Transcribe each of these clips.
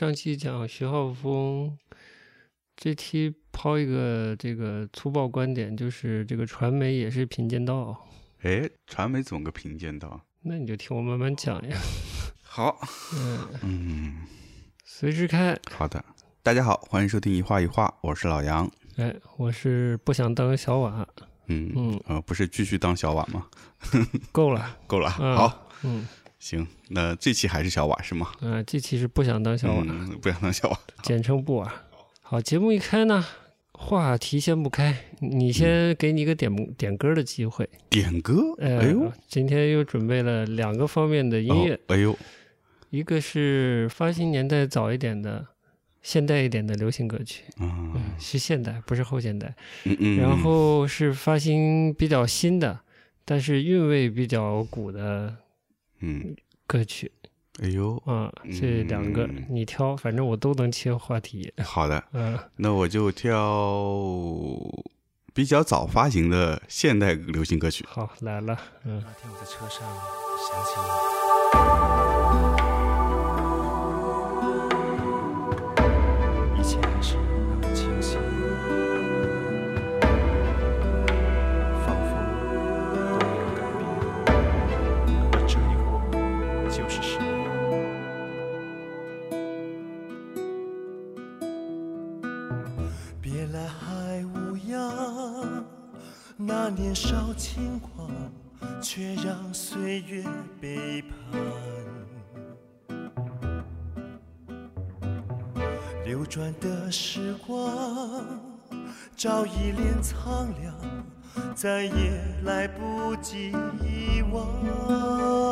上期讲徐浩峰，这期抛一个这个粗暴观点，就是这个传媒也是贫贱道。哎，传媒怎么个贫贱道？那你就听我慢慢讲呀。好，嗯，嗯，随时开。好的。大家好，欢迎收听一画一画，我是老杨。哎，我是不想当小瓦。嗯嗯，呃，不是继续当小瓦吗？够了，够了，嗯好，嗯行，那这期还是小瓦是吗？啊，这期是不想当小瓦，嗯，不想当小瓦。简称不瓦。好，节目一开呢，话题先不开，你先给你一个点点歌的机会。点歌，呃，哎呦，今天又准备了两个方面的音乐，哦哎呦，一个是发行年代早一点的、现代一点的流行歌曲，嗯嗯，是现代，不是后现代。嗯嗯，然后是发行比较新的，但是韵味比较古的嗯，歌曲哎呦，啊，这两个嗯你挑，反正我都能切话题。好的，嗯，那我就挑比较早发行的现代流行歌曲。好来了，嗯。那天我在车上想起你，那年少轻狂，却让岁月背叛。流转的时光，早已脸苍凉，再也来不及遗忘。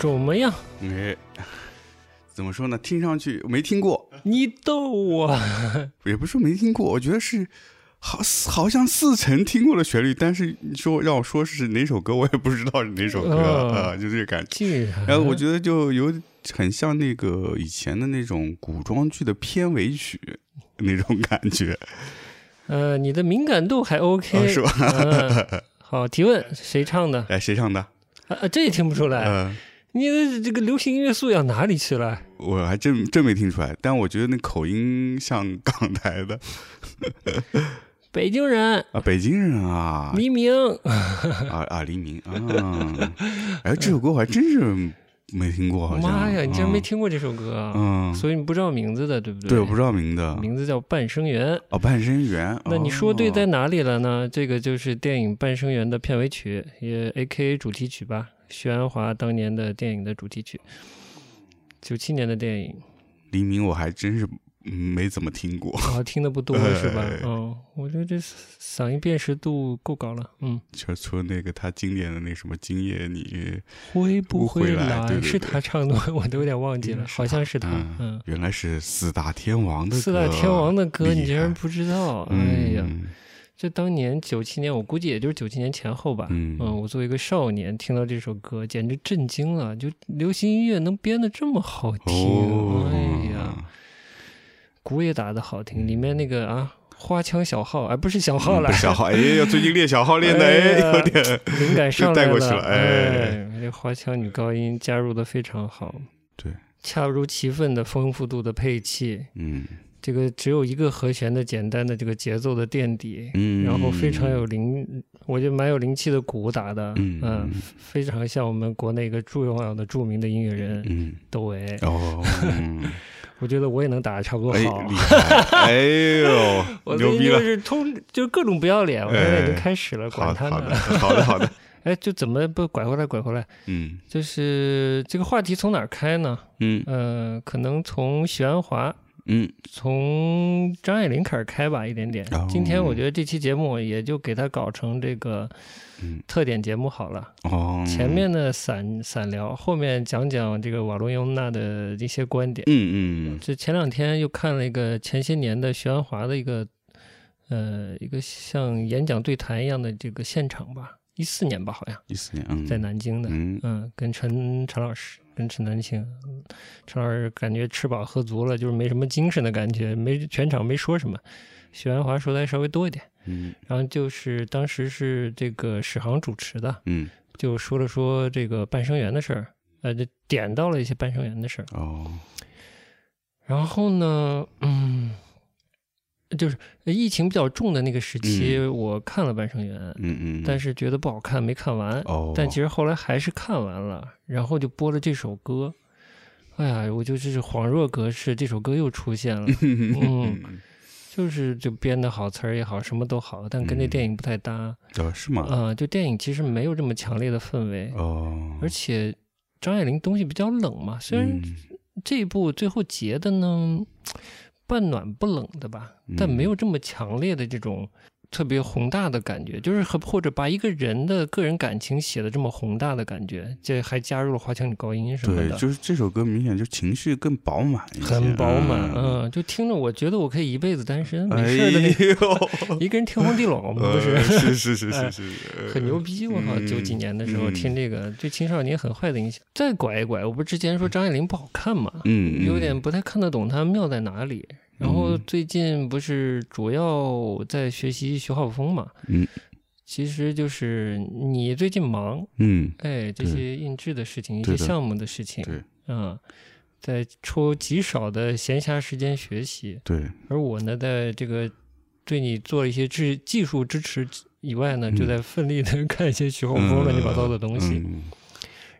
怎么样？哎，怎么说呢？听上去没听过，你逗我？也不是说没听过，我觉得是好好像似曾听过的旋律，但是你说让我说是哪首歌，我也不知道是哪首歌嗯啊，就这个感觉。然。后我觉得就有很像那个以前的那种古装剧的片尾曲那种感觉，呃，你的敏感度还 OK，、哦是吧？嗯，好，提问，谁唱的？哎，谁唱的？啊，啊这也听不出来。呃，你的这个流行音乐素养哪里去了？我还真真没听出来，但我觉得那口音像港台的 北京人，啊，北京人啊，黎明。啊啊，黎明啊，哎，这首歌我还真是没听过，好像。妈呀，你竟然没啊？听过这首歌啊？嗯，所以你不知道名字的，对不对？对，我不知道名字。名字叫《半生缘》。哦，半生缘。那你说对在哦哪里了呢？这个就是电影《半生缘》的片尾曲，也 A K A 主题曲吧。徐安华当年的电影的主题曲，九七年的电影，黎明，我还真是嗯没怎么听过，啊，听的不多 是吧哎？嗯，我觉得这嗓音辨识度够高了。嗯，就除了那个他经典的那什么《今夜你》，会不不会会来对对是他唱的？我都有点忘记了，好像是他。嗯嗯，原来是四大天王的歌四大天王的歌你竟然不知道？哎呀，嗯这当年九七年，我估计也就是九七年前后吧。嗯我作为一个少年，听到这首歌，简直震惊了！就流行音乐能编得这么好听，哦，哎呀，鼓也打的好听，里面那个啊，花腔小号，哎、不是小号了，嗯小号，哎呀，最近练小号练的，哎哎，有点，灵感上 来带过去了哎哎，这花腔女高音加入的非常好，对，恰如其分的丰富度的配器，嗯这个只有一个和弦的简单的这个节奏的垫底，嗯，然后非常有灵，我觉得蛮有灵气的鼓打的，嗯。嗯非常像我们国内一个重要的著名的音乐人嗯，窦唯，哦，嗯 我觉得我也能打的差不多哎，好。哎呦，我最近就牛逼了，是通，就各种不要脸，我现在已经开始了，好管他好的呢。好的好的，哎，就怎么不拐回来，拐回来？嗯。就是这个话题从哪儿开呢？嗯。呃，可能从许鞍华、嗯。从张爱玲开始开吧，一点点。哦。今天我觉得这期节目也就给它搞成这个嗯。特点节目好了。哦，前面的散散聊，后面讲讲这个瓦罗尤娜的一些观点。嗯嗯。这前两天又看了一个前些年的徐安华的一个，呃，一个像演讲对谈一样的这个现场吧，一四年吧，好像。一四年，嗯，在南京的，嗯。嗯，跟陈陈老师，跟陈南青，嗯陈老师感觉吃饱喝足了，就是没什么精神的感觉，没全场没说什么，许鞍华说的还稍微多一点，嗯。然后就是当时是这个史航主持的，嗯。就说了说这个半生缘的事儿，呃，就点到了一些半生缘的事儿。哦，然后呢，嗯，就是疫情比较重的那个时期，我看了《半生缘》嗯嗯，但是是觉得不好看，没看完。哦，但其实后来还是看完了，然后就播了这首歌。哎呀，我就是恍若隔世，这首歌又出现了，嗯 就是就编的好词儿也好，什么都好，但跟这嗯电影不太搭。哦是吗？啊、就电影其实没有这么强烈的氛围，哦，而且张爱玲东西比较冷嘛，虽然嗯这一部最后结的呢，半暖不冷的吧，但没嗯。有这么强烈的这种特别宏大的感觉，就是和或者把一个人的个人感情写的这么宏大的感觉，这还加入了华强女高音什么对，的。就是这首歌明显就情绪更饱满一些，很饱满，嗯，嗯，就听着，我觉得我可以一辈子单身，没哎事的那，呦，一个人天荒地老嘛，不是，呃是是是哎是是，很牛逼！我靠，嗯九几年的时候嗯听这个，对青少年很坏的影响。再拐一拐，我不是之前说张爱玲不好看嘛，嗯，嗯，有点不太看得懂她妙在哪里。然后嗯。最近不是主要在学习徐浩峰嘛，嗯，其实就是你最近忙，嗯，哎，这些印制的事情，一些项目的事情，对嗯，在抽极少的闲暇时间学习，对，而我呢，在这个对你做一些技技术支持以外呢，就嗯在奋力的 看一些徐浩峰乱七八糟的东西。嗯。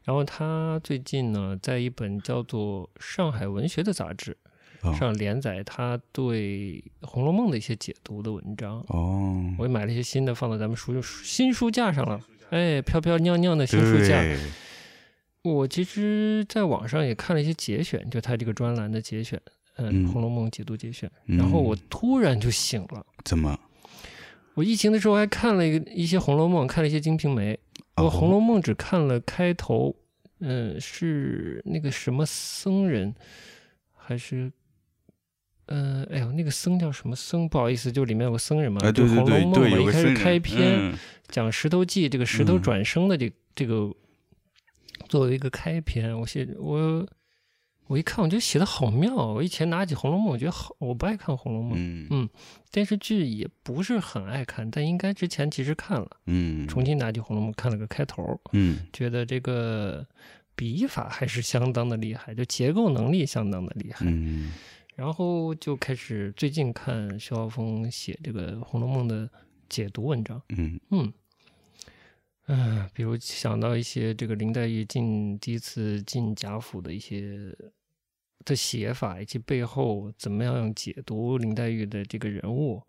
然后他最近呢，在一本叫做《上海文学》的杂志哦上连载他对《红楼梦》的一些解读的文章。哦，我也买了一些新的，放到咱们书新书架上了。哎，飘飘酿酿的新书架。我其实在网上也看了一些节选，就他这个专栏的节选，嗯，嗯红楼梦》解读节选。嗯然后我突然就醒了。怎么？我疫情的时候还看了一个一些《红楼梦》，看了一些《金瓶梅》。我《哦红楼梦》只看了开头嗯，是那个什么僧人，还是，嗯、哎呦，那个僧叫什么僧？不好意思，就里面有个僧人嘛，哎，就对对红楼梦》对对，嘛，一开始开篇、嗯讲石头记，这个石头嗯转生的这这个作为一个开篇，我写我我一看，我觉得写的好妙。我以前拿起《红楼梦》，我觉得好，我不爱看《红楼梦》嗯嗯电视剧也不是很爱看，但应该之前其实看了，嗯重新拿起《红楼梦》看了个开头，嗯觉得这个笔法还是相当的厉害，就结构能力相当的厉害。嗯然后就开始最近看徐浩峰写这个《红楼梦》的解读文章，嗯。嗯。嗯，比如想到一些这个林黛玉进第一次进贾府的一些的写法，以及背后怎么样解读林黛玉的这个人物，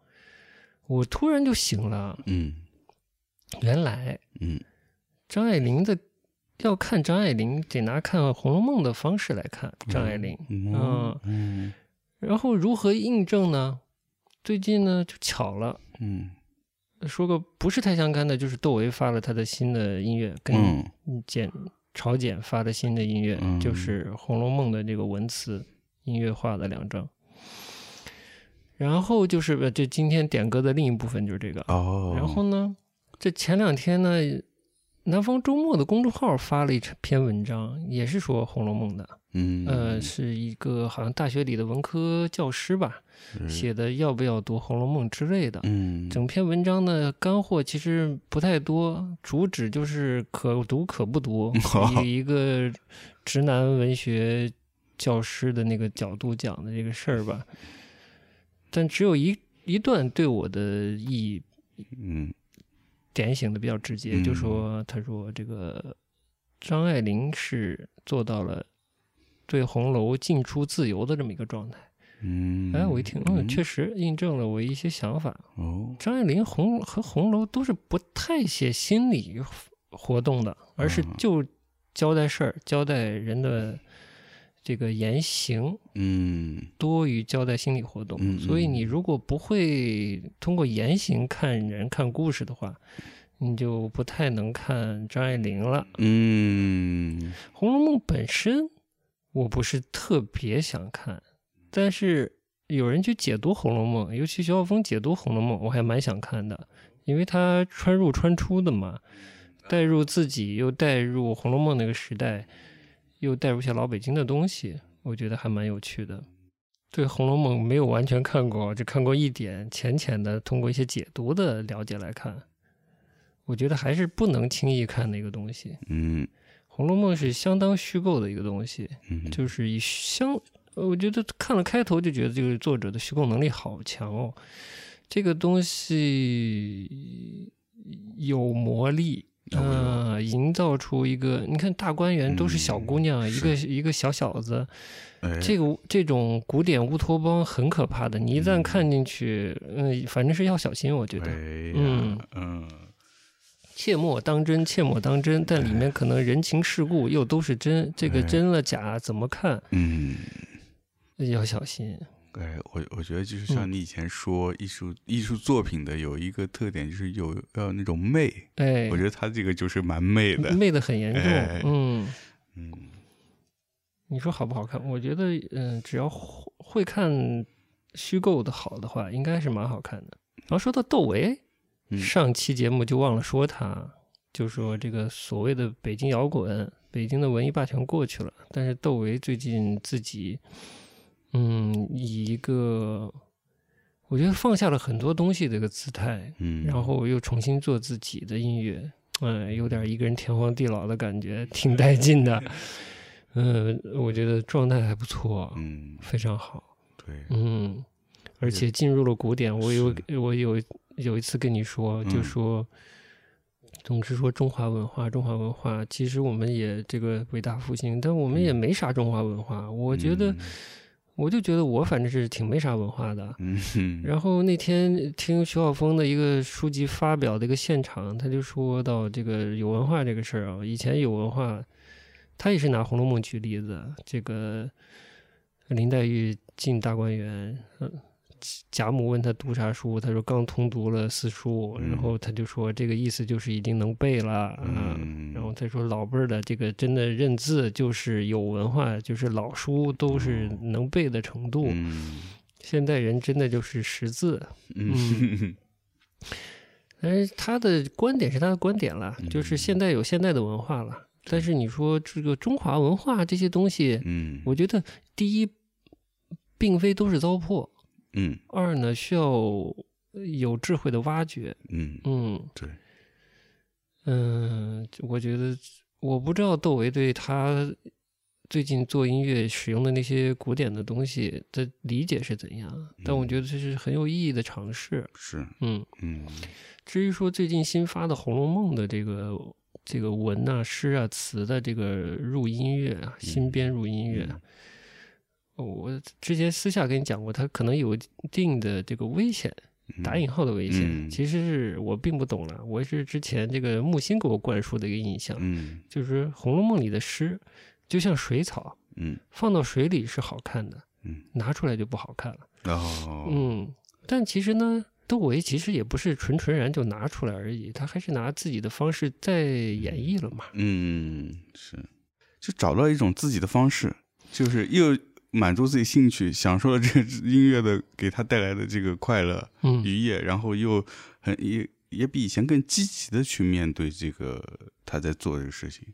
我突然就醒了，嗯。原来嗯。张爱玲的要看张爱玲，得拿看《红楼梦》的方式来看张爱玲。嗯。嗯然后如何印证呢？最近呢就巧了，嗯说个不是太相干的，就是窦唯发了他的新的音乐，跟嗯简朝简发的新的音乐，嗯就是《红楼梦》的这个文词音乐化的两张。然后就是呃这今天点歌的另一部分就是这个。哦，然后呢，这前两天呢，南方周末的公众号发了一篇文章，也是说《红楼梦》的，嗯。呃，是一个好像大学里的文科教师吧写的，要不要读《红楼梦》之类的。嗯。整篇文章呢干货其实不太多，主旨就是可读可不读，以一个直男文学教师的那个角度讲的这个事儿吧。但只有一一段对我的意义嗯。点醒的比较直接，嗯。就说他说这个张爱玲是做到了对红楼进出自由的这么一个状态。嗯，哎，我一听，嗯，确实印证了我一些想法。哦，张爱玲红和红楼都是不太写心理活动的，而是嗯就交代事儿、交代人的这个言行，嗯多于交代心理活动。嗯所以嗯你如果不会通过言行看人、看故事的话，你就不太能看张爱玲了。嗯《红楼梦》本身我不是特别想看，但是有人去解读《红楼梦》，尤其徐浩峰解读《红楼梦》，我还蛮想看的，因为他穿入穿出的嘛，带入自己，又带入《红楼梦》那个时代，又带入一些老北京的东西，我觉得还蛮有趣的。对《红楼梦》没有完全看过，只看过一点，浅浅的通过一些解读的了解来看，我觉得还是不能轻易看那个东西。嗯《红楼梦》是相当虚构的一个东西，嗯，就是以相，呃我觉得看了开头就觉得这个作者的虚构能力好强哦，这个东西有魔力。嗯、营造出一个，你看大观园都是小姑娘，一个一个小小子，哎。这个这种古典乌托邦很可怕的，你一旦嗯。看进去，嗯、反正是要小心，我觉得。哎嗯。嗯切莫当真，切莫当真，但里面可能人情世故又都是真，这个哎真了假怎么看嗯。要小心。哎，我我觉得就是像嗯你以前说艺术、艺术作品的有一个特点，就是有要那种媚。哎，我觉得他这个就是蛮媚的。媚的很严重。哎嗯，嗯你说好不好看？我觉得，嗯，只要会会看虚构的好的话，应该是蛮好看的。然后说到窦唯，嗯。上期节目就忘了说他，就说这个所谓的北京摇滚，北京的文艺霸权过去了，但是窦唯最近自己，嗯，以一个我觉得放下了很多东西的一个姿态，嗯，然后又重新做自己的音乐，嗯，有点一个人天荒地老的感觉，挺带劲的。嗯，我觉得状态还不错，嗯，非常好。对，嗯，而且进入了古典。我有我有有一次跟你说，就嗯说总是说中华文化，中华文化，其实我们也这个伟大复兴，但我们也没啥中华文化。我觉得，我就觉得我反正是挺没啥文化的。嗯，嗯，然后那天听徐晓峰的一个书籍发表的一个现场，他就说到这个有文化这个事儿啊，以前有文化，他也是拿《红楼梦》举例子，这个林黛玉进大观园，呃贾母问他读啥书，他说刚通读了四书，嗯然后他就说这个意思就是已经能背了啊。嗯，然后他说老辈儿的这个真的认字就是有文化，就是老书都是能背的程度。嗯现代人真的就是识字，嗯 但是他的观点是他的观点了，嗯就是现代有现代的文化了。但是你说这个中华文化这些东西，嗯我觉得第一，并非都是糟粕；嗯。二呢，需要有智慧的挖掘。嗯。嗯。对，嗯，我觉得我不知道窦唯对他最近做音乐使用的那些古典的东西的理解是怎样，但我觉得这是很有意义的尝试。是。嗯，嗯。至于说最近新发的《红楼梦》的这个这个文啊、诗啊、词的这个入音乐啊，新编入音乐，嗯。哦我之前私下跟你讲过，它可能有一定的这个危险，打引号的危险。嗯其实是我并不懂了，我是之前这个木心给我灌输的一个印象，嗯就是《红楼梦》里的诗就像水草，嗯放到水里是好看的，嗯拿出来就不好看了。哦嗯，但其实呢，窦唯其实也不是纯纯然就拿出来而已，他还是拿自己的方式在演绎了嘛。嗯是，就找到一种自己的方式，就是又满足自己兴趣，享受了这个 音乐的给他带来的这个快乐嗯愉悦，然后又很也也比以前更积极的去面对这个他在做这个事情。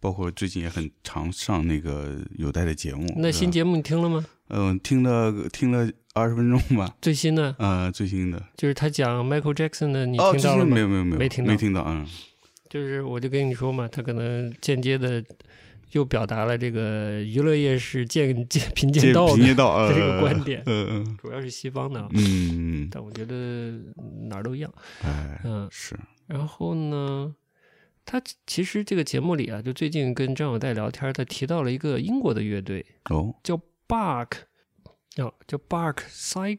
包括最近也很常上那个有待的节目，那新节目你听了吗？嗯、听了听了二十分钟吧，最新的呃，最新的就是他讲 Michael Jackson 的，你听到了吗？没有没有没有没听到没听到，嗯就是我就跟你说嘛，他可能间接的又表达了这个娱乐业是渐渐贫贱道的这个观点，嗯嗯。主要是西方的嗯，嗯，但我觉得哪儿都一样。哎，嗯，是，然后呢，他其实这个节目里啊，就最近跟张友代聊天，他提到了一个英国的乐队哦，叫 Bark，叫，叫 Bark Psy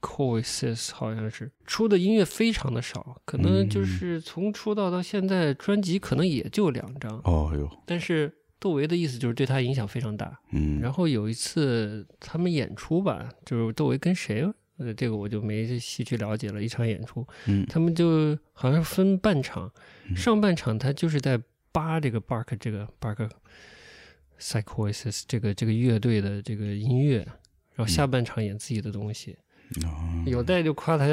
Psychosis，好像是出的音乐非常的少，可能就嗯。是从出道到现在，专辑可能也就两张，哦哟，但是窦唯的意思就是对他影响非常大。嗯，然后有一次他们演出吧，就是窦唯跟谁，呃，这个我就没细去了解了。一场演出，嗯。他们就好像分半场，嗯。上半场他就是在扒这个 Bark 这个 Bark Psychosis 这个这个乐队的这个音乐，然后下半场演自己的东西。哦有代就夸他。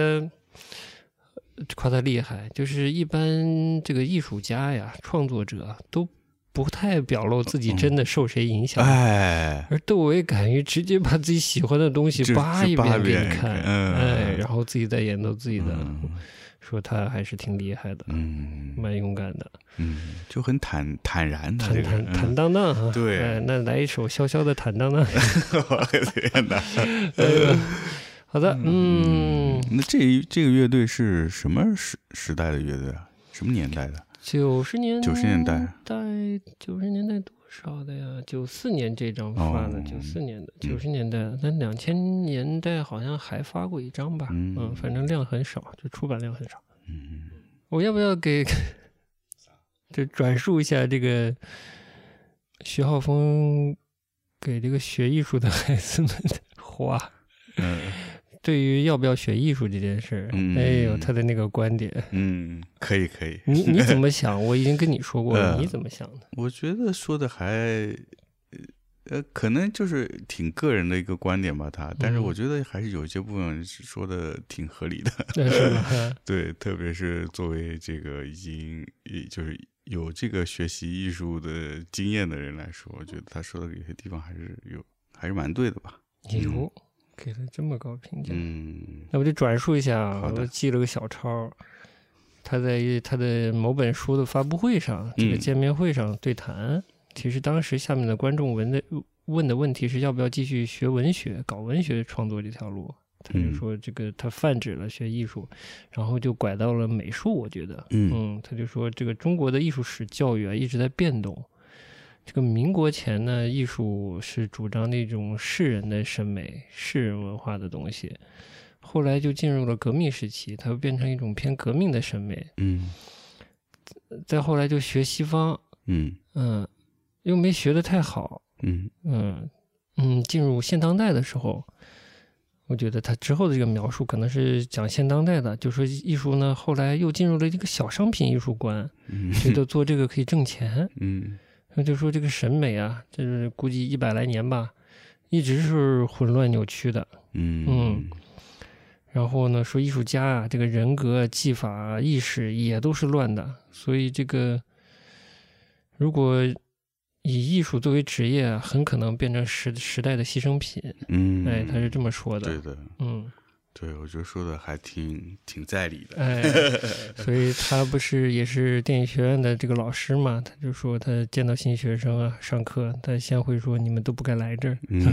夸他厉害，就是一般这个艺术家呀、创作者都不太表露自己真的受谁影响，哎，而窦唯敢于直接把自己喜欢的东西就扒一遍给你看，嗯哎，然后自己再演奏自己的，嗯说他还是挺厉害的，嗯蛮勇敢的，嗯，就很坦坦然的坦坦坦荡荡哈。对哎，那来一首潇潇的坦荡荡。天哪！好的，嗯，那这一这个乐队是什么时时代的乐队啊？什么年代的？九十年九十年代代，九十年代多少的呀？九四年这张发的，哦九四年的，嗯九十年代，但两千年代好像还发过一张吧？嗯嗯，反正量很少，就出版量很少。嗯，我要不要给就转述一下这个徐浩峰给这个学艺术的孩子们的话？嗯对于要不要学艺术这件事，嗯哎呦，他的那个观点，嗯，可以可以。你你怎么想？我已经跟你说过了，呃你怎么想的？我觉得说的还，呃，可能就是挺个人的一个观点吧，他，但是嗯我觉得还是有些部分是说的挺合理的。对，特别是作为这个已经就是有这个学习艺术的经验的人来说，我觉得他说的有些地方还是有，还是蛮对的吧。哟，给了这么高评价，嗯那我就转述一下啊，我记了个小抄。他在他的某本书的发布会上，这个嗯见面会上对谈，其实当时下面的观众问的问的问题是要不要继续学文学，搞文学创作这条路。他就嗯说这个他泛指了学艺术，然后就拐到了美术。我觉得，嗯嗯，他就说这个中国的艺术史教育啊一直在变动。这个民国前呢，艺术是主张那种世人的审美、世人文化的东西，后来就进入了革命时期，它又变成一种偏革命的审美。嗯。再后来就学西方，嗯。嗯，又没学得太好，嗯。嗯嗯，进入现当代的时候，我觉得他之后的这个描述可能是讲现当代的，就说艺术呢后来又进入了一个小商品艺术观，嗯。觉得做这个可以挣钱。嗯那就说这个审美啊，这是估计一百来年吧，一直是混乱扭曲的。嗯嗯然后呢，说艺术家啊，这个人格、技法、啊意识也都是乱的，所以这个如果以艺术作为职业啊，很可能变成时时代的牺牲品。嗯，哎，他是这么说的。对的，嗯，对，我觉得说的还挺挺在理的。哎，所以他不是也是电影学院的这个老师嘛？他就说他见到新学生啊，上课他先会说你们都不该来这儿。嗯，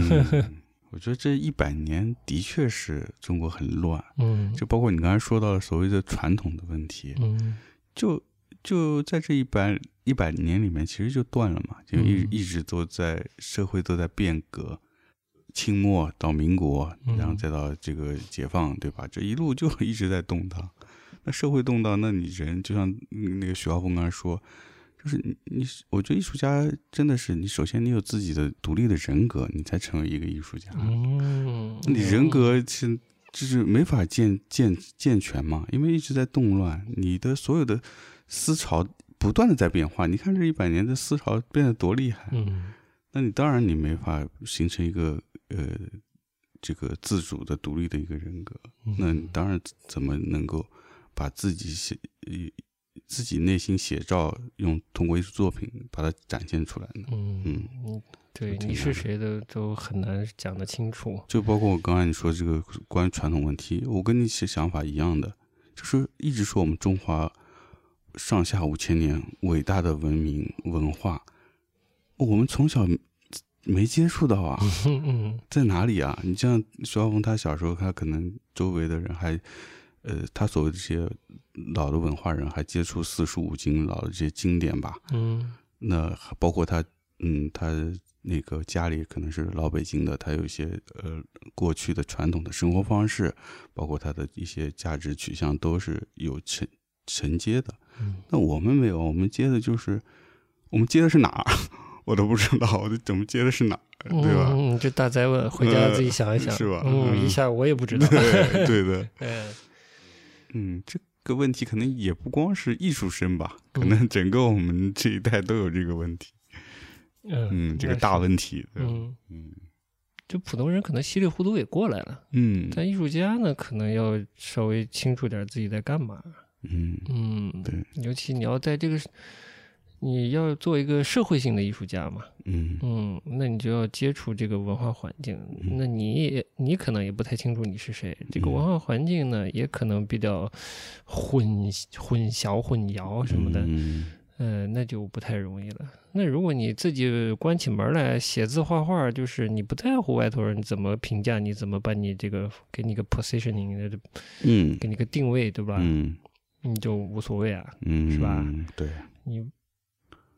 我觉得这一百年的确是中国很乱，嗯就包括你刚才说到的所谓的传统的问题，嗯就就在这一百一百年里面，其实就断了嘛，就一、嗯一直都在社会都在变革，清末到民国，嗯然后再到这个解放，对吧？这一路就一直在动荡。那社会动荡，那你人就像嗯那个许浩峰刚才说，就是你你，我觉得艺术家真的是你首先你有自己的独立的人格，你才成为一个艺术家。嗯，你人格是就是没法健健健全嘛，因为一直在动乱，你的所有的思潮不断的在变化。你看这一百年的思潮变得多厉害，嗯那你当然你没法形成一个呃这个自主的独立的一个人格，嗯那你当然怎么能够把自己写呃自己内心写照用通过艺术作品把它展现出来呢？嗯嗯嗯，对，你是谁的都很难讲得清楚。就包括我刚才你说这个关于传统问题，我跟你是想法一样的，就是一直说我们中华上下五千年伟大的文明文化，我们从小没接触到啊，嗯嗯。在哪里啊？你像徐浩峰，他小时候他可能周围的人还，呃，他所谓的这些老的文化人还接触四书五经老的这些经典吧，嗯。那还包括他，嗯，他那个家里可能是老北京的，他有一些呃过去的传统的生活方式，包括他的一些价值取向都是有承承接的。嗯。那我们没有，我们接的就是我们接的是哪儿，我都不知道，我怎么接的是哪儿，对吧？嗯，这大灾问，回家自己想一想，呃是吧嗯，嗯一下我也不知道。对对的，嗯嗯，这个问题可能也不光是艺术生吧，可嗯能整个我们这一代都有这个问题，嗯嗯，这个大问题，对嗯，嗯就普通人可能稀里糊涂也过来了，嗯但艺术家呢，可能要稍微清楚点自己在干嘛。嗯嗯，对，尤其你要在这个，你要做一个社会性的艺术家嘛，嗯。嗯，那你就要接触这个文化环境，嗯。那你也你可能也不太清楚你是谁，这个嗯文化环境呢，也可能比较混混淆、混淆什么的，嗯。嗯，那就不太容易了。那如果你自己关起门来写字画画，就是你不在乎外头人怎么评价你，怎么把你这个给你个 positioning，嗯。给你个定位，对吧？嗯。你就无所谓啊，嗯，是吧？对。你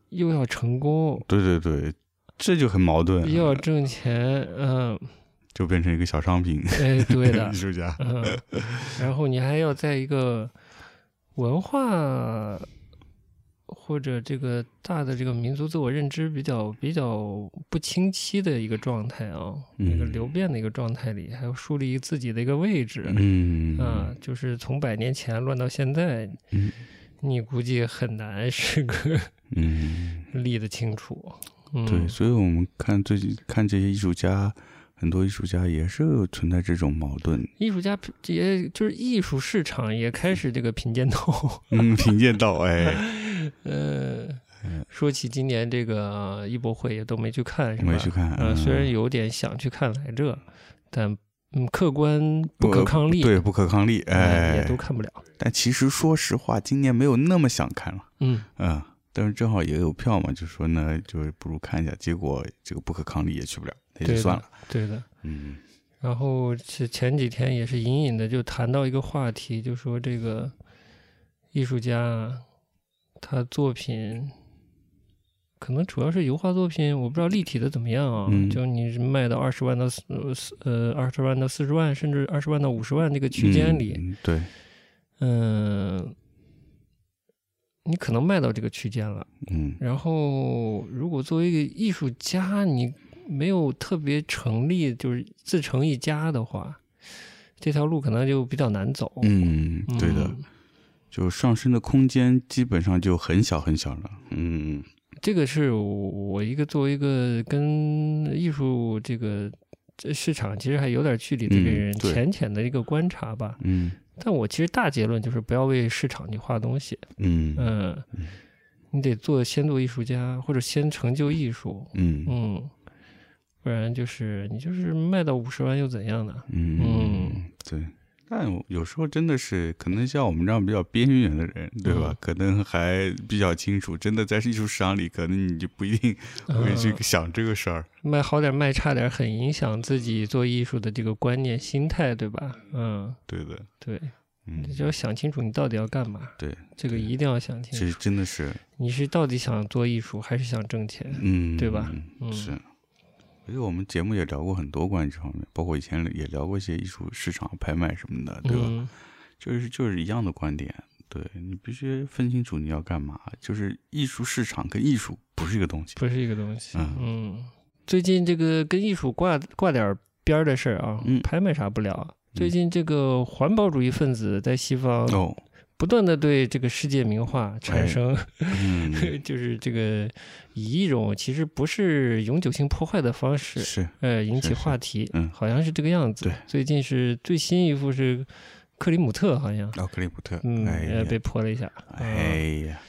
又要成功，对对对，这就很矛盾，又要挣钱，嗯，就变成一个小商品，哎，对的。艺，术家，嗯，然后你还要在一个文化或者这个大的这个民族自我认知比较比较不清晰的一个状态啊，那个嗯流变的一个状态里，还要树立自己的一个位置，嗯。啊，就是从百年前乱到现在，嗯。你估计很难是个嗯，立得清楚。嗯，对，所以我们看最近看这些艺术家，很多艺术家也是存在这种矛盾，艺术家也就是艺术市场也开始这个贫贱道。嗯，贫贱道，哎，呃，说起今年这个艺博会也都没去看，是吧？没去看呃，虽然有点想去看来着，但嗯，客观不可抗力，对，不可抗力，嗯哎，也都看不了。但其实说实话，今年没有那么想看了，嗯。嗯，但是正好也有票嘛，就说呢，就是不如看一下，结果这个不可抗力也去不了，那就算了，对的。嗯然后是前几天也是隐隐的就谈到一个话题，就说这个艺术家啊他作品可能主要是油画作品，我不知道立体的怎么样啊。嗯就你是卖到二十万到四呃四呃二十万到四十万，甚至二十万到五十万这个区间里，嗯对，嗯、你可能卖到这个区间了。嗯然后，如果作为一个艺术家，你没有特别成立，就是自成一家的话，这条路可能就比较难走。嗯，对的，嗯就上升的空间基本上就很小很小了。嗯这个是我一个作为一个跟艺术这个这市场其实还有点距离的一个嗯人，浅浅的一个观察吧。嗯但我其实大结论就是不要为市场去画东西。嗯嗯，你得做先做艺术家，或者先成就艺术。嗯嗯，不然就是你就是卖到五十万又怎样呢？嗯嗯，对。但有时候真的是，可能像我们这样比较边缘的人，对吧？嗯可能还比较清楚，真的在艺术市场里，可能你就不一定会去嗯想这个事儿。卖好点卖差点，很影响自己做艺术的这个观念心态，对吧？嗯，对的，对，嗯，就要想清楚你到底要干嘛。对，这个一定要想清楚这楚，真的是，你是到底想做艺术还是想挣钱？嗯，对吧嗯是。而且我们节目也聊过很多关于这方面，包括以前也聊过一些艺术市场拍卖什么的，对吧？嗯就是就是一样的观点，对你必须分清楚你要干嘛。就是艺术市场跟艺术不是一个东西。不是一个东西。嗯嗯，最近这个跟艺术挂挂点边儿的事儿啊，嗯拍卖啥不聊。最近这个环保主义分子在西方哦，不断的对这个世界名画产哎生，嗯，就是这个以一种其实不是永久性破坏的方式，是，呃，引起话题，嗯好像是这个样子。对最近是最新一幅是克里姆特，好像，哦克里姆特，嗯，被，泼了一下。哎呀，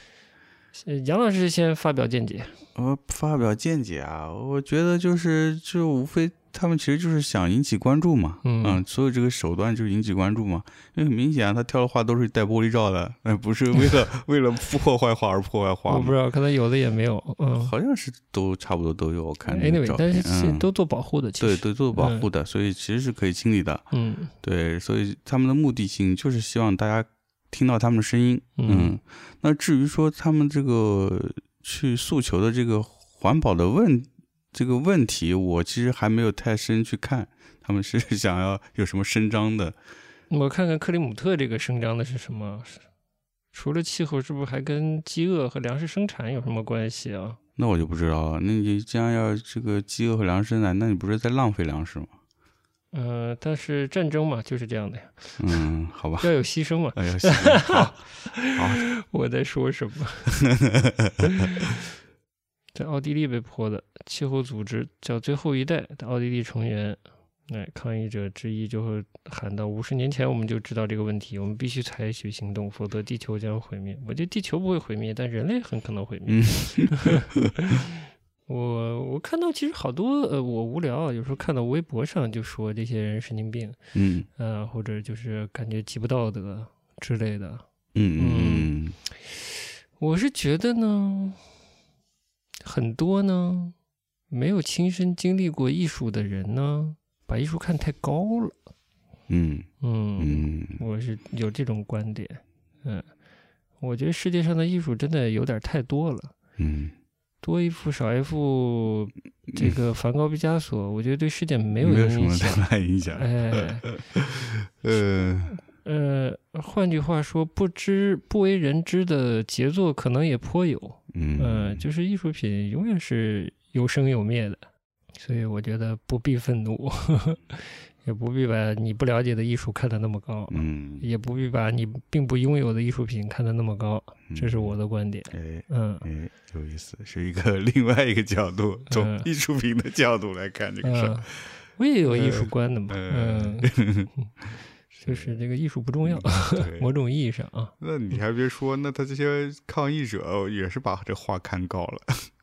呃杨老师先发表见解。我发表见解啊，我觉得就是就无非他们其实就是想引起关注嘛，嗯所有这个手段就是引起关注嘛，因为很明显啊，他挑的画都是带玻璃罩的，呃，不是为了 为了破坏画而破坏画我不知道，可能有的也没有。嗯好像是都差不多都有，我看那个，anyway，照但是都做保护的，其实。对都做保护的，所以其实是可以清理的。嗯对，所以他们的目的性就是希望大家听到他们的声音。嗯嗯，那至于说他们这个去诉求的这个环保的问这个问题，我其实还没有太深去看，他们是 想要有什么声张的。我看看克里姆特这个声张的是什么？除了气候，是不是还跟饥饿和粮食生产有什么关系啊？那我就不知道了。那你既然要这个饥饿和粮食生产，那你不是在浪费粮食吗？嗯、但是战争嘛，就是这样的呀，嗯，好吧。要有牺牲嘛。哎呀，行好，好，我在说什么？在奥地利被泼的气候组织叫最后一代的奥地利成员，哎，抗议者之一就会喊到：五十年前我们就知道这个问题，我们必须采取行动，否则地球将毁灭。我觉得地球不会毁灭，但人类很可能毁灭。嗯 我我看到其实好多呃，我无聊啊，有时候看到微博上就说这些人神经病，嗯呃，或者就是感觉极不道德之类的。嗯嗯我是觉得呢，很多呢没有亲身经历过艺术的人呢，把艺术看太高了。嗯嗯，嗯我是有这种观点。嗯，我觉得世界上的艺术真的有点太多了，嗯，多一幅少一幅，这个梵高、毕加索，我觉得对世界没有没有什么。太大影响。哎，呃，呃，换句话说，不知不为人知的杰作可能也颇有。嗯嗯，就是艺术品永远是有生有灭的，所以我觉得不必愤怒，也不必把你不了解的艺术看得那么高，嗯，也不必把你并不拥有的艺术品看得那么高，这是我的观点。哎嗯哎，有意思，是一个 另外一个角度，从嗯艺术品的角度来看这个事儿嗯。，我也有艺术观的嘛，嗯嗯，就是这个艺术不重要，对 某种意义上啊，那你还别说，那他这些抗议者也是把这画看高了，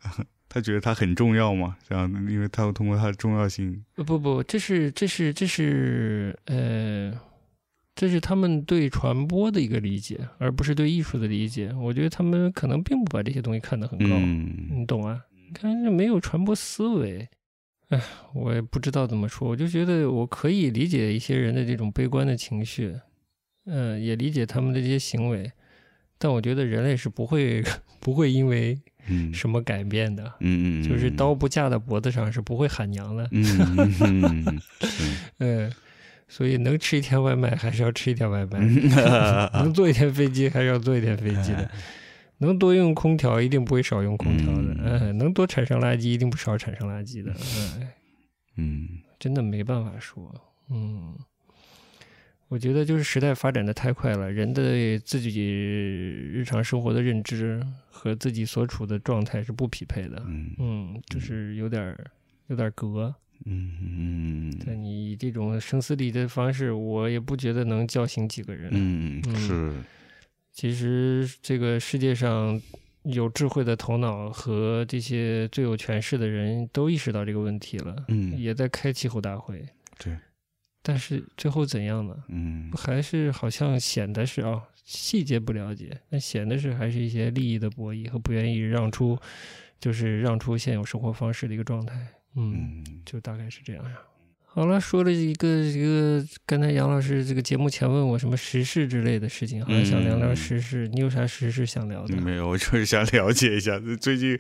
他觉得他很重要嘛？这样，因为他要通过他的重要性，呃不不，这是这是这是呃，这是他们对传播的一个理解，而不是对艺术的理解。我觉得他们可能并不把这些东西看得很高，嗯你懂啊？你看这没有传播思维，哎，我也不知道怎么说，我就觉得我可以理解一些人的这种悲观的情绪，嗯、也理解他们的这些行为，但我觉得人类是不会 不会因为嗯。什么改变的。嗯嗯，就是刀不架在脖子上是不会喊娘的，嗯，嗯嗯嗯所以能吃一天外卖还是要吃一天外卖，嗯能坐一天飞机还是要坐一天飞机的，能多用空调一定不会少用空调的，嗯。嗯，能多产生垃圾一定不少产生垃圾的，嗯，嗯。真的没办法说，嗯，我觉得就是时代发展的太快了，人的自己日常生活的认知和自己所处的状态是不匹配的。嗯。嗯，就是有点儿有点儿隔。嗯嗯但你以这种声嘶力竭的方式，我也不觉得能叫醒几个人。嗯嗯。是其实这个世界上有智慧的头脑和这些最有权势的人都意识到这个问题了，嗯也在开气候大会。对，但是最后怎样呢？嗯还是好像显得是啊、细节不了解，那显得是还是一些利益的博弈和不愿意让出，就是让出现有生活方式的一个状态。嗯，嗯就大概是这样呀。好了，说了一个一个，刚才杨老师这个节目前问我什么时事之类的事情，好像想聊聊嗯时事。你有啥时事想聊的？没有，我就是想了解一下，最近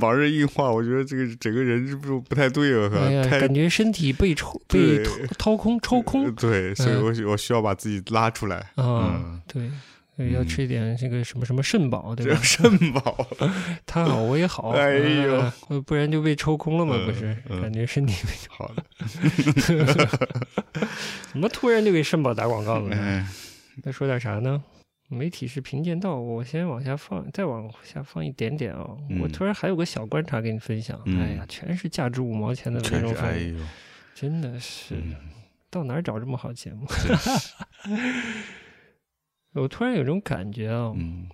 往日硬化，我觉得这个整个人是不是不太对了？哎呀，感觉身体被抽被掏掏空抽空对，所以嗯我需我需要把自己拉出来。啊嗯，对。呃要嗯吃一点这个什么什么肾宝，对吧？肾宝，他好我也好，哎呦不然就被抽空了嘛，嗯不是？嗯感觉身体没 好的，怎么突然就给肾宝打广告了呢？哎，再说点啥呢？媒体是贫贱道，我先往下放，再往下放一点点哦。嗯我突然还有个小观察给你分享，嗯哎呀，全是价值五毛钱的内确容服务，实哎呦，真的是、嗯到哪儿找这么好节目？我突然有种感觉啊、嗯。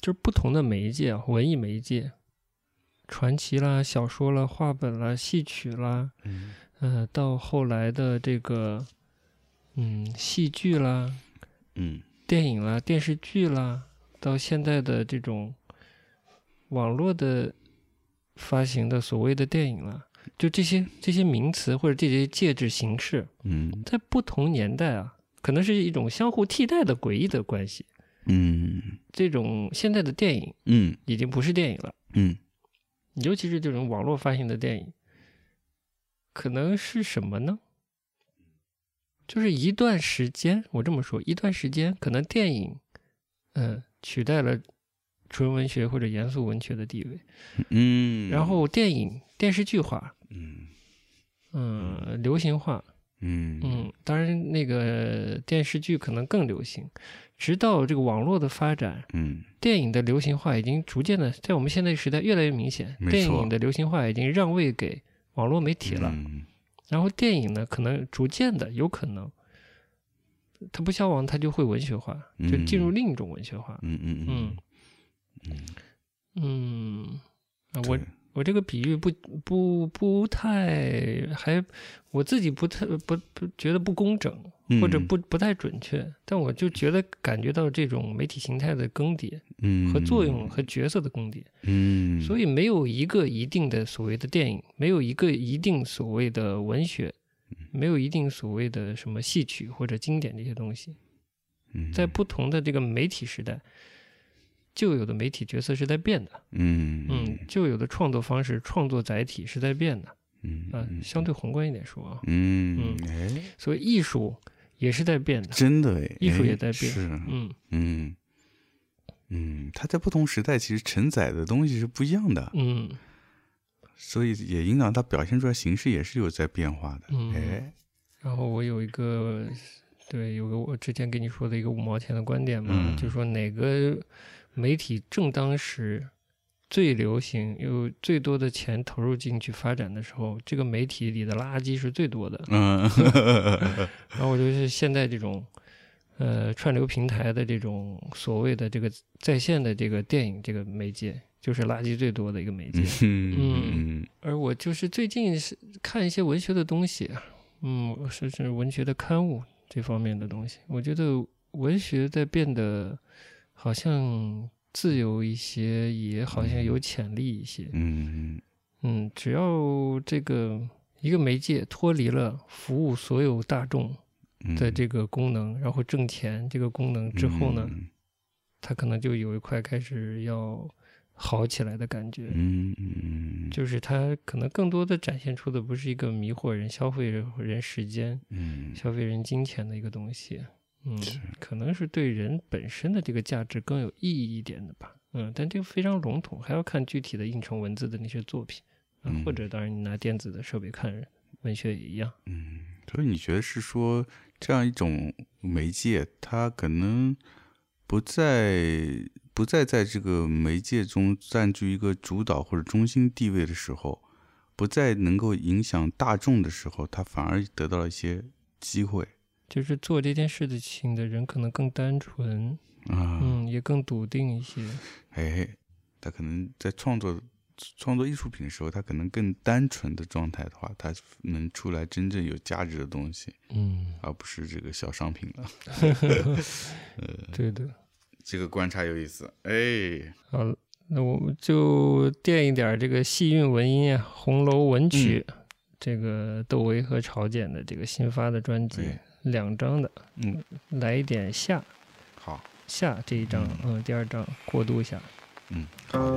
就是不同的媒介啊，文艺媒介，传奇啦、小说啦、话本啦、戏曲啦，嗯。呃，到后来的这个嗯戏剧啦、嗯。电影啦、电视剧啦，到现在的这种网络的发行的所谓的电影啦，就这些这些名词或者这些介质形式，嗯。在不同年代啊，可能是一种相互替代的诡异的关系。嗯这种现在的电影嗯已经不是电影了，嗯尤其是这种网络发行的电影，可能是什么呢？就是一段时间，我这么说，一段时间可能电影，嗯、取代了纯文学或者严肃文学的地位，嗯，然后电影电视剧化，嗯嗯、流行化，嗯嗯，当然那个电视剧可能更流行，直到这个网络的发展，嗯电影的流行化已经逐渐的在我们现在时代越来越明显，电影的流行化已经让位给网络媒体了。嗯然后电影呢，可能逐渐的有可能，它不消亡，它就会文学化，就进入嗯另一种文学化。嗯嗯嗯嗯嗯，啊，我我这个比喻不不不太还我自己不太不不觉得不工整，或者嗯不不太准确，但我就觉得感觉到这种媒体形态的更迭嗯。和作用和角色的更迭。嗯，所以没有一个一定的所谓的电影，没有一个一定所谓的文学，没有一定所谓的什么戏曲或者经典这些东西，在不同的这个媒体时代，旧有的媒体角色是在变的，嗯。嗯，旧有的创作方式、创作载体是在变的，嗯啊，相对宏观一点说啊，嗯哎，所以艺术也是在变的，真的哎，艺术哎也在变。是嗯。嗯。嗯，它在不同时代其实承载的东西是不一样的，嗯。所以也影响它表现出来形式也是有在变化的。嗯。哎，然后我有一个，对，有个我之前跟你说的一个五毛钱的观点嘛，嗯。就说哪个媒体正当时最流行，有最多的钱投入进去发展的时候，这个媒体里的垃圾是最多的。嗯然后我就是现在这种，呃，串流平台的这种所谓的这个在线的这个电影这个媒介，就是垃圾最多的一个媒介。嗯而我就是最近是看一些文学的东西，嗯，是是文学的刊物这方面的东西，我觉得文学在变得好像自由一些，也好像有潜力一些。嗯嗯，只要这个一个媒介脱离了服务所有大众嗯。的这个功能，然后挣钱这个功能之后呢，它可能就有一块开始要好起来的感觉。嗯嗯就是它可能更多的展现出的不是一个迷惑人、消费人人时间、嗯。消费人金钱的一个东西，嗯，可能是对人本身的这个价值更有意义一点的吧，嗯，但这个非常笼统，还要看具体的印成文字的那些作品，啊嗯。或者当然你拿电子的设备看文学也一样，嗯，所以你觉得是说这样一种媒介，它可能不再不再在这个媒介中占据一个主导或者中心地位的时候，不再能够影响大众的时候，它反而得到了一些机会就是做这件事情的人可能更单纯，啊。嗯，也更笃定一些。哎，他可能在创作创作艺术品的时候，他可能更单纯的状态的话，他能出来真正有价值的东西，嗯，而不是这个小商品了。对的。这个观察有意思，哎，好了，那我们就垫一点儿这个戏韵文音啊，《红楼文曲》这个窦唯和朝简的这个新发的专辑，对两张的，嗯，来一点下好，下这一张，嗯，第二张过渡一下。嗯，好的。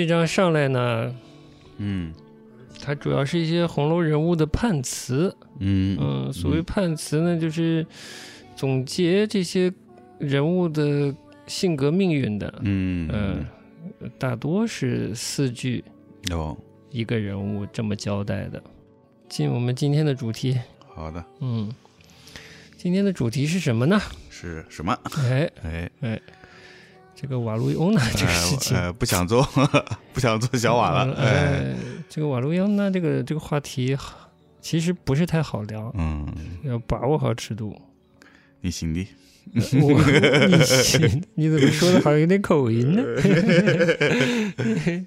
这张上来呢，嗯。它主要是一些红楼人物的判词，嗯。嗯，所谓判词呢，就是总结这些人物的性格命运的，嗯。嗯，大多是四句哦，一个人物这么交代的。进我们今天的主题，好的，嗯，今天的主题是什么呢？是什么？哎，哎，这个瓦路易欧娜这个事情，呃呃不想做，不想做小瓦了，哎，呃，这个瓦路易欧娜这个这个话题其实不是太好聊，嗯，要把握好尺度。你行的，我你行，你怎么说的好像有点口音呢？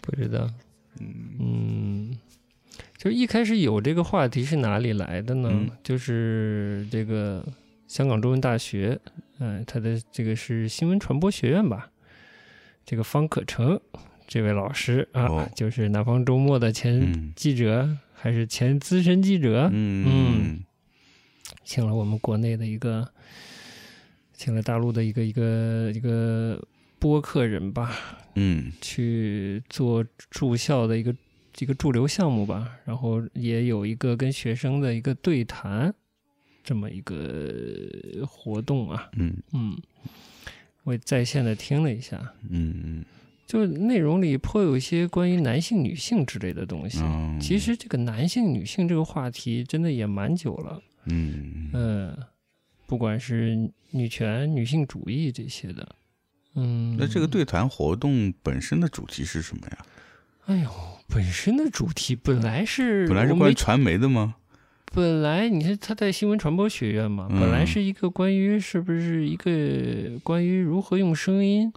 不知道，嗯，就一开始有这个话题是哪里来的呢？嗯就是这个香港中文大学，嗯、他的这个是新闻传播学院吧？这个方可成这位老师啊，哦。就是南方周末的前嗯。记者，还是前资深记者，嗯。请了我们国内的一个，请了大陆的一个一个一个播客人吧，嗯。去做住校的一个一个驻留项目吧，然后也有一个跟学生的一个对谈，这么一个活动啊，嗯嗯，我也在线的听了一下，嗯就内容里颇有一些关于男性、女性之类的东西。嗯，其实这个男性、女性这个话题真的也蛮久了，嗯嗯，不管是女权、女性主义这些的，嗯，那这个对谈活动本身的主题是什么呀？哎呦，本身的主题本来是本来是关于传媒的吗？本来你看他在新闻传播学院嘛，嗯。本来是一个关于是不是一个关于如何用声音，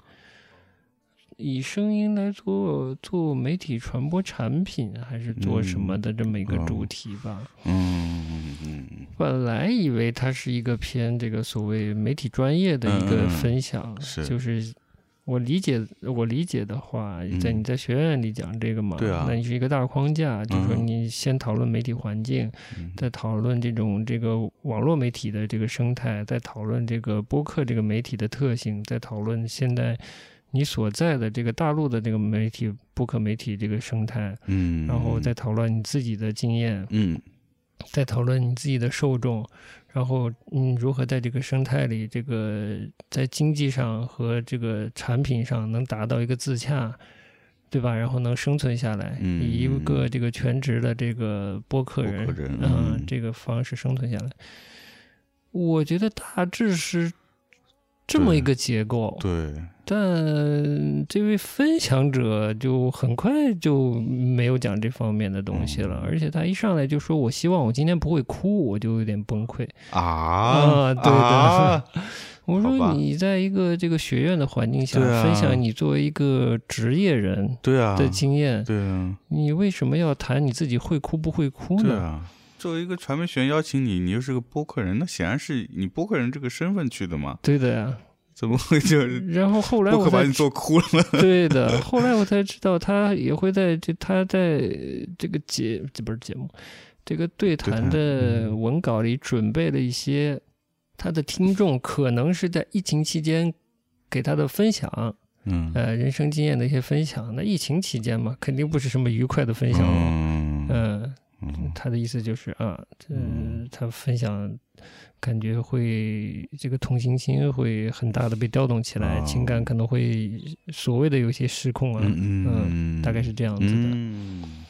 以声音来做做媒体传播产品，还是做什么的这么一个主题吧。嗯嗯嗯本来以为它是一个偏这个所谓媒体专业的一个分享，是。就是我理解我理解的话，在嗯。你在学院里讲这个嘛，对啊那你是一个大框架，就是说嗯。你先讨论媒体环境，嗯。再讨论这种这个网络媒体的这个生态，再讨论这个播客这个媒体的特性，再讨论现在你所在的这个大陆的这个媒体播客媒体这个生态，嗯，然后再讨论你自己的经验，嗯再讨论你自己的受众，然后嗯如何在这个生态里，这个在经济上和这个产品上能达到一个自洽，对吧？然后能生存下来，嗯以一个这个全职的这个播客人，客人嗯嗯这个方式生存下来。我觉得大致是这么一个结构，对，但这位分享者就很快就没有讲这方面的东西了，嗯而且他一上来就说：“我希望我今天不会哭。”我就有点崩溃。啊啊对的啊 我说你在一个这个学院的环境下分享你作为一个职业人对啊，的经验，对啊，你为什么要谈你自己会哭不会哭呢？对啊。作为一个传媒学院邀请你，你又是个播客人，那显然是你播客人这个身份去的嘛？对的呀。怎么会就 然后后来我把你做哭了呢？对的，后来我才知道，他也会在这他在这个节这不是节目，这个对谈谈的嗯文稿里准备了一些他的听众可能是在疫情期间给他的分享，嗯呃，人生经验的一些分享。那疫情期间嘛，肯定不是什么愉快的分享了。嗯他的意思就是啊，这嗯。他分享感觉会这个同情心会很大的被调动起来，哦情感可能会所谓的有些失控啊，嗯嗯，大概是这样子的。嗯。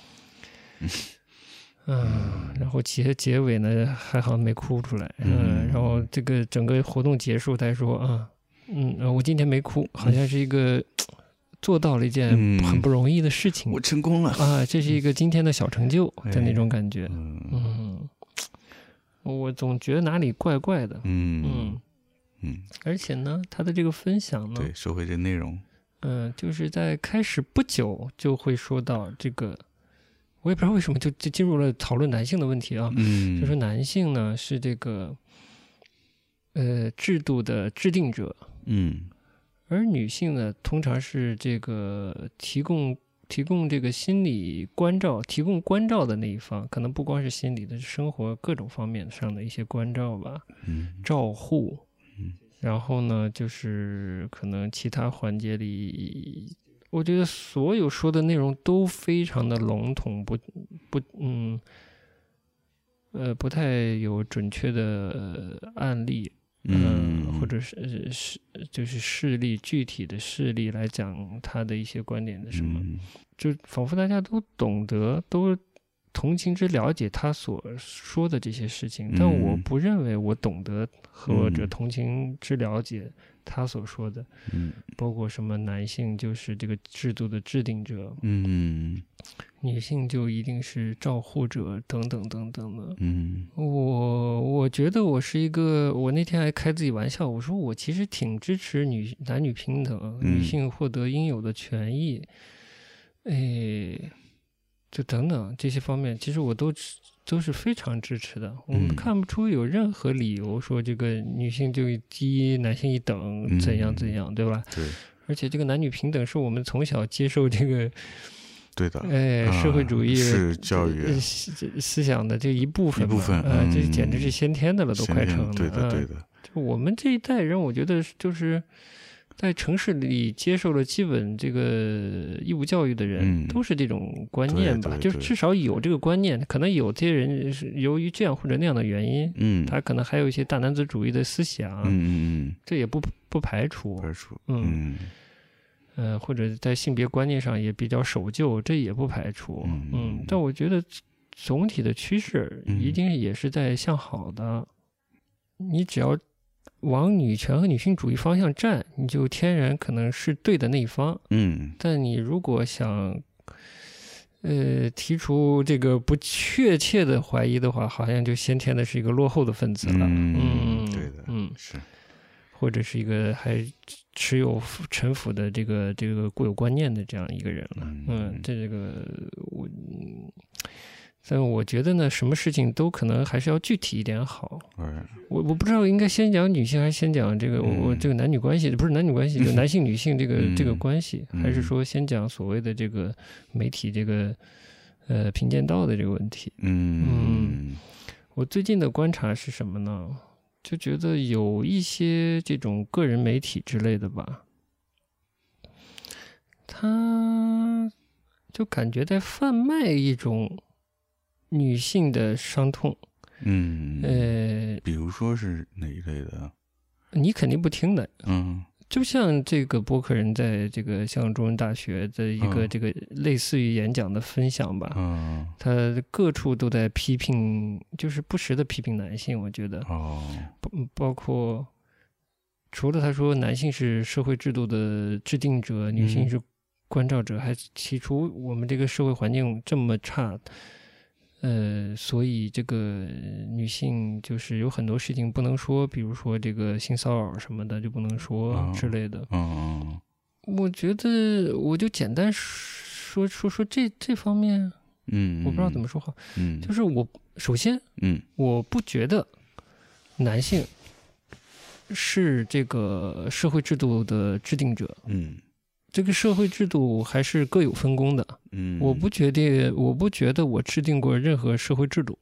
嗯，然后结结尾呢还好没哭出来，嗯，嗯然后这个整个活动结束，他说啊，嗯，呃我今天没哭，好像是一个做到了一件嗯。很不容易的事情。我成功了。啊，这是一个今天的小成就的那种感觉，嗯。嗯，我总觉得哪里怪怪的，嗯。嗯，嗯，而且呢，他的这个分享呢，对，说回这内容，嗯，就是在开始不久就会说到这个，我也不知道为什么就就进入了讨论男性的问题啊，嗯，就说男性呢是这个呃制度的制定者，嗯而女性呢通常是这个提供提供这个心理关照、提供关照的那一方，可能不光是心理的，生活各种方面上的一些关照吧，嗯照护嗯。然后呢，就是可能其他环节里，我觉得所有说的内容都非常的笼统，不不嗯，呃，不太有准确的呃案例，嗯，或者是呃是就是事例具体的事例来讲他的一些观点的什么，嗯。就仿佛大家都懂得，都同情之了解他所说的这些事情，但我嗯不认为我懂得或者嗯同情之了解他所说的，嗯。包括什么男性就是这个制度的制定者，嗯。女性就一定是照护者等等等等的。嗯。我我觉得我是一个，我那天还开自己玩笑，我说我其实挺支持女男女平等，嗯。女性获得应有的权益，哎，就等等这些方面，其实我都支都是非常支持的。我们嗯看不出有任何理由说这个女性就低男性一等，怎样怎样，对吧？对而且这个男女平等是我们从小接受这个 对的，哎啊社会主义是教育呃思思想的这一部分嘛，一部分呃，这嗯简直是先天的了，都快成了。对的对嗯的，就我们这一代人，我觉得就是在城市里接受了基本这个义务教育的人，嗯都是这种观念吧，就是至少有这个观念。可能有些人是由于这样或者那样的原因，嗯他可能还有一些大男子主义的思想，嗯嗯这也不不排除嗯，。排除嗯嗯呃，或者在性别观念上也比较守旧，这也不排除。嗯嗯，但我觉得总体的趋势嗯一定也是在向好的。你只要往女权和女性主义方向站，你就天然可能是对的那一方。嗯但你如果想，呃，提出这个不确切的怀疑的话，好像就先天的是一个落后的分子了。嗯嗯，对的嗯，是，或者是一个还持有陈腐的这个这个固有观念的这样一个人了。嗯嗯，这个我，嗯但我觉得呢，什么事情都可能还是要具体一点好。哎我我不知道应该先讲女性还是先讲这个我这个男女关系，不是男女关系，就男性 女性这个这个嗯关系，还是嗯说先讲所谓的这个媒体这个呃评鉴道的这个问题？嗯我最近的观察是什么呢？就觉得有一些这种个人媒体之类的吧，他就感觉在贩卖一种女性的伤痛。嗯，呃，比如说是哪一类的？你肯定不听的，嗯就像这个播客人在这个香港中文大学的一个嗯这个类似于演讲的分享吧，嗯他各处都在批评，就是不时的批评男性。我觉得，哦包包括除了他说男性是社会制度的制定者，女性嗯是关照者，还提出我们这个社会环境这么差，呃，所以这个女性就是有很多事情不能说，比如说这个性骚扰什么的就不能说哦之类的。嗯我觉得我就简单说说说这这方面，嗯，我不知道怎么说好。嗯，就是我首先嗯我不觉得男性是这个社会制度的制定者，嗯这个社会制度还是各有分工的。嗯，我不觉得，我不觉得我制定过任何社会制度。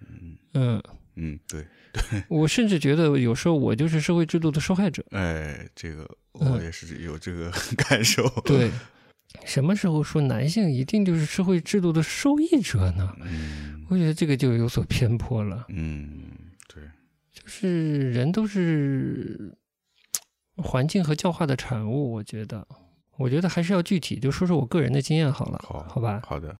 嗯嗯，嗯对，我甚至觉得有时候我就是社会制度的受害者。哎，这个嗯我也是有这个 感受。对，什么时候说男性一定就是社会制度的受益者呢？嗯我觉得这个就有所偏颇了。嗯，对，就是人都是 环境和教化的产物，我觉得，我觉得还是要具体，就说说我个人的经验好了，好，好吧？好的，